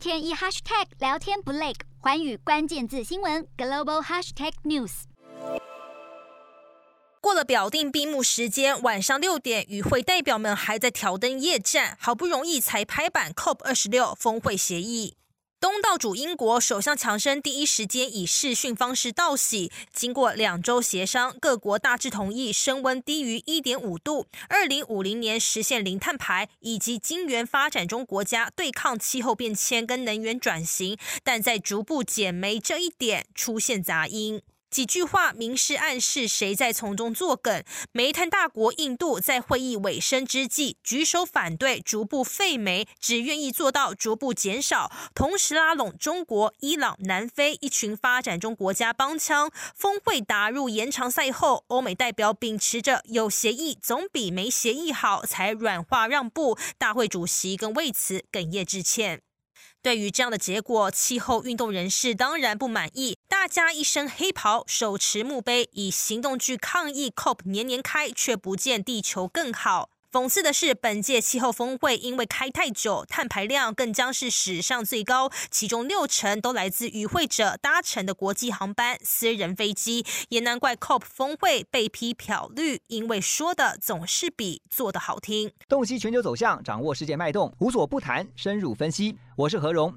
天一 hashtag 聊天不累，环宇关键字新闻 global hashtag news。过了表定闭幕时间，晚上六点，与会代表们还在挑灯夜战，好不容易才拍板 COP 二十六峰会协议。东道主英国首相强生第一时间以视讯方式道喜，经过两周协商，各国大致同意升温低于一点五度，二零五零年实现零碳排，以及金援发展中国家对抗气候变迁跟能源转型，但在逐步减煤这一点出现杂音。几句话明示暗示谁在从中作梗。煤炭大国印度在会议尾声之际举手反对逐步废煤，只愿意做到逐步减少，同时拉拢中国、伊朗、南非一群发展中国家帮腔。峰会打入延长赛后，欧美代表秉持着有协议总比没协议好，才软化让步。大会主席更为此哽咽致歉。对于这样的结果，气候运动人士当然不满意。大家一身黑袍，手持墓碑，以行动去抗议 COP 年年开，却不见地球更好。讽刺的是，本届气候峰会因为开太久，碳排量更将是史上最高，其中六成都来自与会者搭乘的国际航班、私人飞机。也难怪 COP 峰会被批漂绿，因为说的总是比做的好听。洞悉全球走向，掌握世界脉动，无所不谈，深入分析。我是何荣。